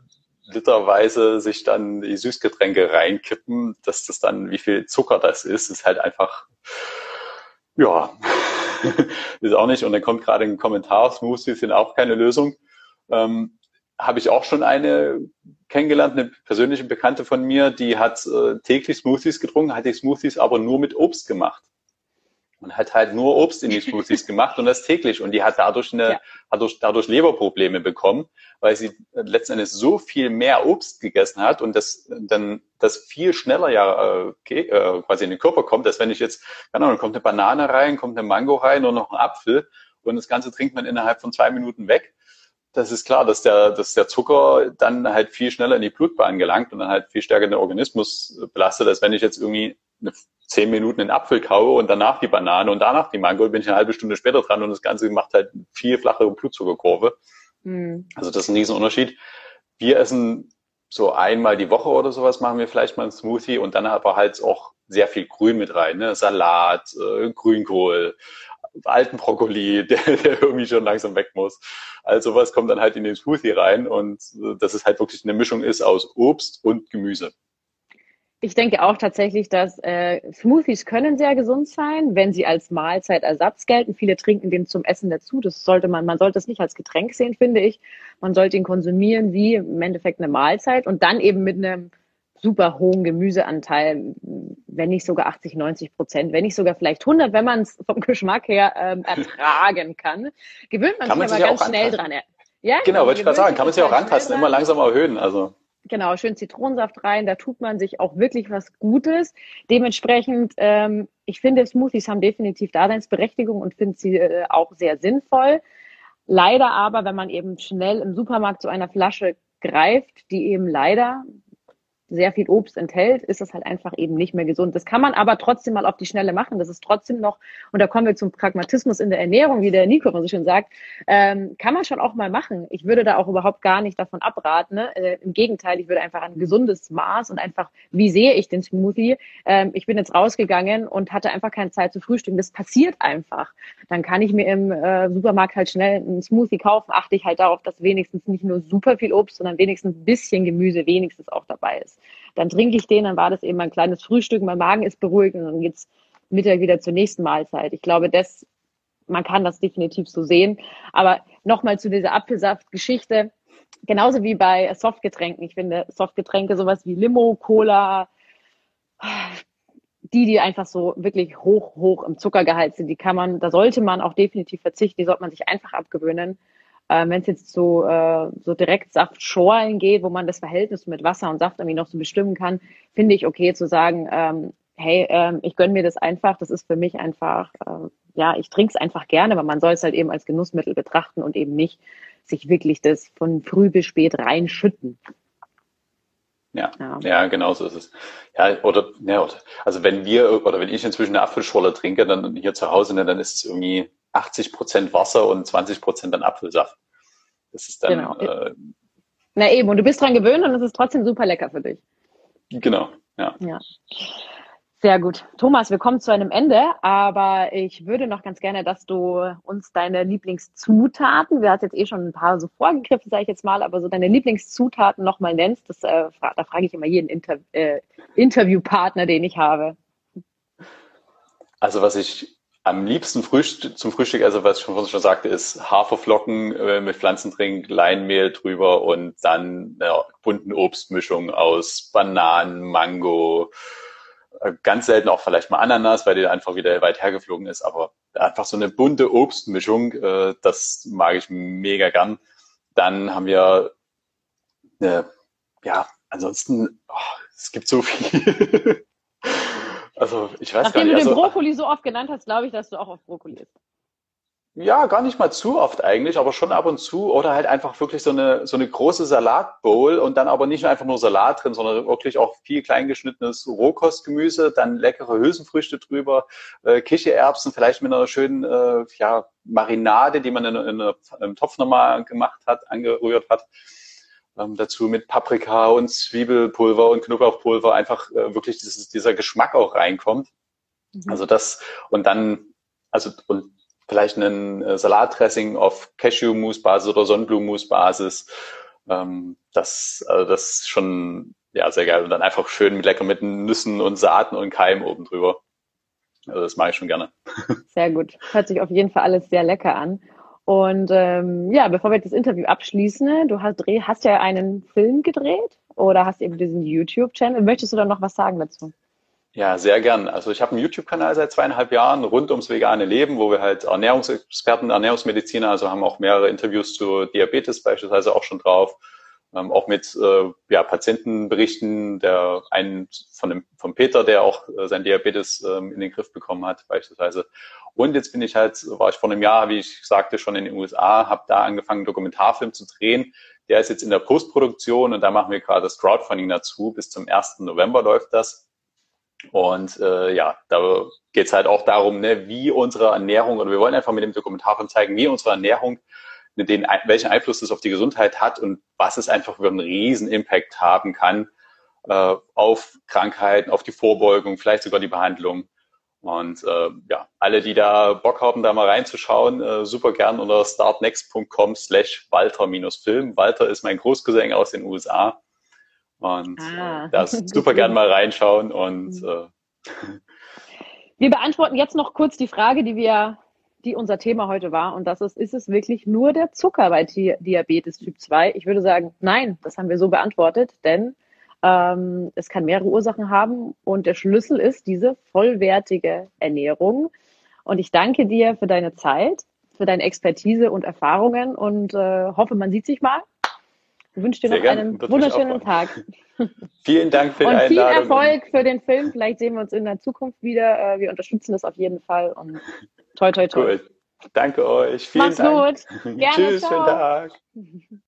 literweise sich dann die Süßgetränke reinkippen, dass das dann, wie viel Zucker das ist, ist halt einfach, ja, ist auch nicht. Und dann kommt gerade ein Kommentar, Smoothies sind auch keine Lösung. Ähm, Habe ich auch schon eine kennengelernt, eine persönliche Bekannte von mir, die hat äh, täglich Smoothies getrunken, hat die Smoothies aber nur mit Obst gemacht und hat halt nur Obst in die Smoothies gemacht und das täglich. Und die hat dadurch eine, ja. hat durch, dadurch Leberprobleme bekommen, weil sie letztendlich so viel mehr Obst gegessen hat und das dann das viel schneller ja äh, äh, quasi in den Körper kommt, als wenn ich jetzt, keine Ahnung, kommt eine Banane rein, kommt eine Mango rein und noch ein Apfel und das Ganze trinkt man innerhalb von zwei Minuten weg. Das ist klar, dass der, dass der Zucker dann halt viel schneller in die Blutbahn gelangt und dann halt viel stärker den Organismus belastet, als wenn ich jetzt irgendwie eine zehn Minuten den Apfel kaue und danach die Banane und danach die Mango, bin ich eine halbe Stunde später dran und das Ganze macht halt viel flachere Blutzuckerkurve. Mhm. Also das ist ein Riesenunterschied. Wir essen so einmal die Woche oder sowas machen wir vielleicht mal einen Smoothie und dann aber halt auch sehr viel Grün mit rein, ne? Salat, äh, Grünkohl, alten Brokkoli, der, der irgendwie schon langsam weg muss. Also was kommt dann halt in den Smoothie rein und äh, dass es halt wirklich eine Mischung ist aus Obst und Gemüse. Ich denke auch tatsächlich, dass äh, Smoothies können sehr gesund sein, wenn sie als Mahlzeitersatz gelten. Viele trinken den zum Essen dazu. Das sollte man, man sollte es nicht als Getränk sehen, finde ich. Man sollte ihn konsumieren wie im Endeffekt eine Mahlzeit und dann eben mit einem super hohen Gemüseanteil, wenn nicht sogar 80, 90 Prozent, wenn nicht sogar vielleicht 100, wenn man es vom Geschmack her ähm, ertragen kann. Gewöhnt man, kann sich man aber ganz schnell dran. Ja, genau, wollte ich gerade sagen, kann man sich auch rantasten, immer langsam erhöhen. Also genau, schön Zitronensaft rein, da tut man sich auch wirklich was Gutes. Dementsprechend, ähm, ich finde, Smoothies haben definitiv Daseinsberechtigung und finde sie äh, auch sehr sinnvoll. Leider aber, wenn man eben schnell im Supermarkt zu einer Flasche greift, die eben leider sehr viel Obst enthält, ist das halt einfach eben nicht mehr gesund. Das kann man aber trotzdem mal auf die Schnelle machen. Das ist trotzdem noch, und da kommen wir zum Pragmatismus in der Ernährung, wie der Nico so schön sagt, ähm, kann man schon auch mal machen. Ich würde da auch überhaupt gar nicht davon abraten. Ne? Äh, Im Gegenteil, ich würde einfach ein gesundes Maß und einfach, wie sehe ich den Smoothie? Ähm, ich bin jetzt rausgegangen und hatte einfach keine Zeit zu frühstücken. Das passiert einfach. Dann kann ich mir im äh, Supermarkt halt schnell einen Smoothie kaufen. Achte ich halt darauf, dass wenigstens nicht nur super viel Obst, sondern wenigstens ein bisschen Gemüse wenigstens auch dabei ist. Dann trinke ich den, dann war das eben ein kleines Frühstück, mein Magen ist beruhigt und dann geht's Mittag wieder zur nächsten Mahlzeit. Ich glaube, das, man kann das definitiv so sehen. Aber nochmal zu dieser Apfelsaftgeschichte. Genauso wie bei Softgetränken. Ich finde Softgetränke sowas wie Limo, Cola, die, die einfach so wirklich hoch, hoch im Zuckergehalt sind, die kann man, da sollte man auch definitiv verzichten, die sollte man sich einfach abgewöhnen. Äh, Wenn es jetzt so, äh, so direkt Saftschorlen geht, wo man das Verhältnis mit Wasser und Saft irgendwie noch so bestimmen kann, finde ich okay zu sagen, ähm, hey, ähm, ich gönne mir das einfach, das ist für mich einfach, äh, ja, ich trinke es einfach gerne, aber man soll es halt eben als Genussmittel betrachten und eben nicht sich wirklich das von früh bis spät reinschütten. Ja, ja, ja, genau so ist es. Ja, oder, ja, also wenn wir, oder wenn ich inzwischen eine Apfelschorle trinke, dann hier zu Hause, ne, dann ist es irgendwie 80 Prozent Wasser und 20 Prozent dann Apfelsaft. Das ist dann. Genau. Äh, Na eben, und du bist dran gewöhnt und es ist trotzdem super lecker für dich. Genau, ja. ja. Sehr gut. Thomas, wir kommen zu einem Ende, aber ich würde noch ganz gerne, dass du uns deine Lieblingszutaten, wir hatten jetzt eh schon ein paar so vorgegriffen, sage ich jetzt mal, aber so deine Lieblingszutaten nochmal nennst. Das, äh, da frage ich immer jeden Inter äh, Interviewpartner, den ich habe. Also was ich am liebsten Frühst zum Frühstück, also was ich schon, schon sagte, ist Haferflocken äh, mit Pflanzentrink, Leinmehl drüber und dann eine bunten Obstmischung aus Bananen, Mango, äh, ganz selten auch vielleicht mal Ananas, weil die einfach wieder weit hergeflogen ist, aber einfach so eine bunte Obstmischung, äh, das mag ich mega gern. Dann haben wir, eine, ja, ansonsten, oh, es gibt so viel. Also ich weiß Nachdem gar nicht. Nachdem du den also, Brokkoli so oft genannt hast, glaube ich, dass du auch auf Brokkoli isst. Ja, gar nicht mal zu oft eigentlich, aber schon ab und zu. Oder halt einfach wirklich so eine, so eine große Salatbowl und dann aber nicht einfach nur Salat drin, sondern wirklich auch viel kleingeschnittenes Rohkostgemüse, dann leckere Hülsenfrüchte drüber, äh, Kichererbsen, vielleicht mit einer schönen äh, ja, Marinade, die man in, in, in einem Topf nochmal gemacht hat, angerührt hat ähm, dazu mit Paprika und Zwiebelpulver und Knoblauchpulver einfach äh, wirklich dieses, dieser Geschmack auch reinkommt. Mhm. Also das und dann, also und vielleicht einen äh, Salatdressing auf Cashew-Mousse-Basis oder Sonnenblumen-Mousse-Basis. Ähm, das, also das ist schon ja sehr geil. Und dann einfach schön mit lecker mit Nüssen und Saaten und Keim oben drüber. Also das mache ich schon gerne. Sehr gut. Hört sich auf jeden Fall alles sehr lecker an. Und ähm, ja, bevor wir das Interview abschließen, du hast, hast ja einen Film gedreht oder hast eben diesen YouTube-Channel. Möchtest du da noch was sagen dazu? Ja, sehr gern. Also ich habe einen YouTube-Kanal seit zweieinhalb Jahren rund ums vegane Leben, wo wir halt Ernährungsexperten, Ernährungsmediziner, also haben auch mehrere Interviews zu Diabetes beispielsweise auch schon drauf, ähm, auch mit äh, ja, Patientenberichten, der einen von dem, von Peter, der auch äh, sein Diabetes ähm, in den Griff bekommen hat beispielsweise. Und jetzt bin ich halt, war ich vor einem Jahr, wie ich sagte, schon in den USA, habe da angefangen, Dokumentarfilm zu drehen. Der ist jetzt in der Postproduktion und da machen wir gerade das Crowdfunding dazu. Bis zum 1. November läuft das. Und äh, ja, da geht es halt auch darum, ne, wie unsere Ernährung, oder wir wollen einfach mit dem Dokumentarfilm zeigen, wie unsere Ernährung, den, welchen Einfluss es auf die Gesundheit hat und was es einfach für einen riesen Impact haben kann äh, auf Krankheiten, auf die Vorbeugung, vielleicht sogar die Behandlung. Und äh, ja, alle, die da Bock haben, da mal reinzuschauen, äh, super gern unter startnext.com slash Walter-Film. Walter ist mein Großgesang aus den USA. Und ah. äh, das super gern mal reinschauen und äh, wir beantworten jetzt noch kurz die Frage, die wir, die unser Thema heute war. Und das ist, ist es wirklich nur der Zucker bei Diabetes Typ 2? Ich würde sagen, nein, das haben wir so beantwortet, denn ähm, es kann mehrere Ursachen haben und der Schlüssel ist diese vollwertige Ernährung. Und ich danke dir für deine Zeit, für deine Expertise und Erfahrungen und äh, hoffe, man sieht sich mal. Ich wünsche dir Sehr noch gern. einen wunderschönen Tag. Vielen Dank für die und Einladung. Viel Erfolg für den Film. Vielleicht sehen wir uns in der Zukunft wieder. Äh, wir unterstützen das auf jeden Fall und toi toi toi. Cool. Danke euch. Vielen Mach's Dank. gut. Gerne. Tschüss, ciao. schönen Tag.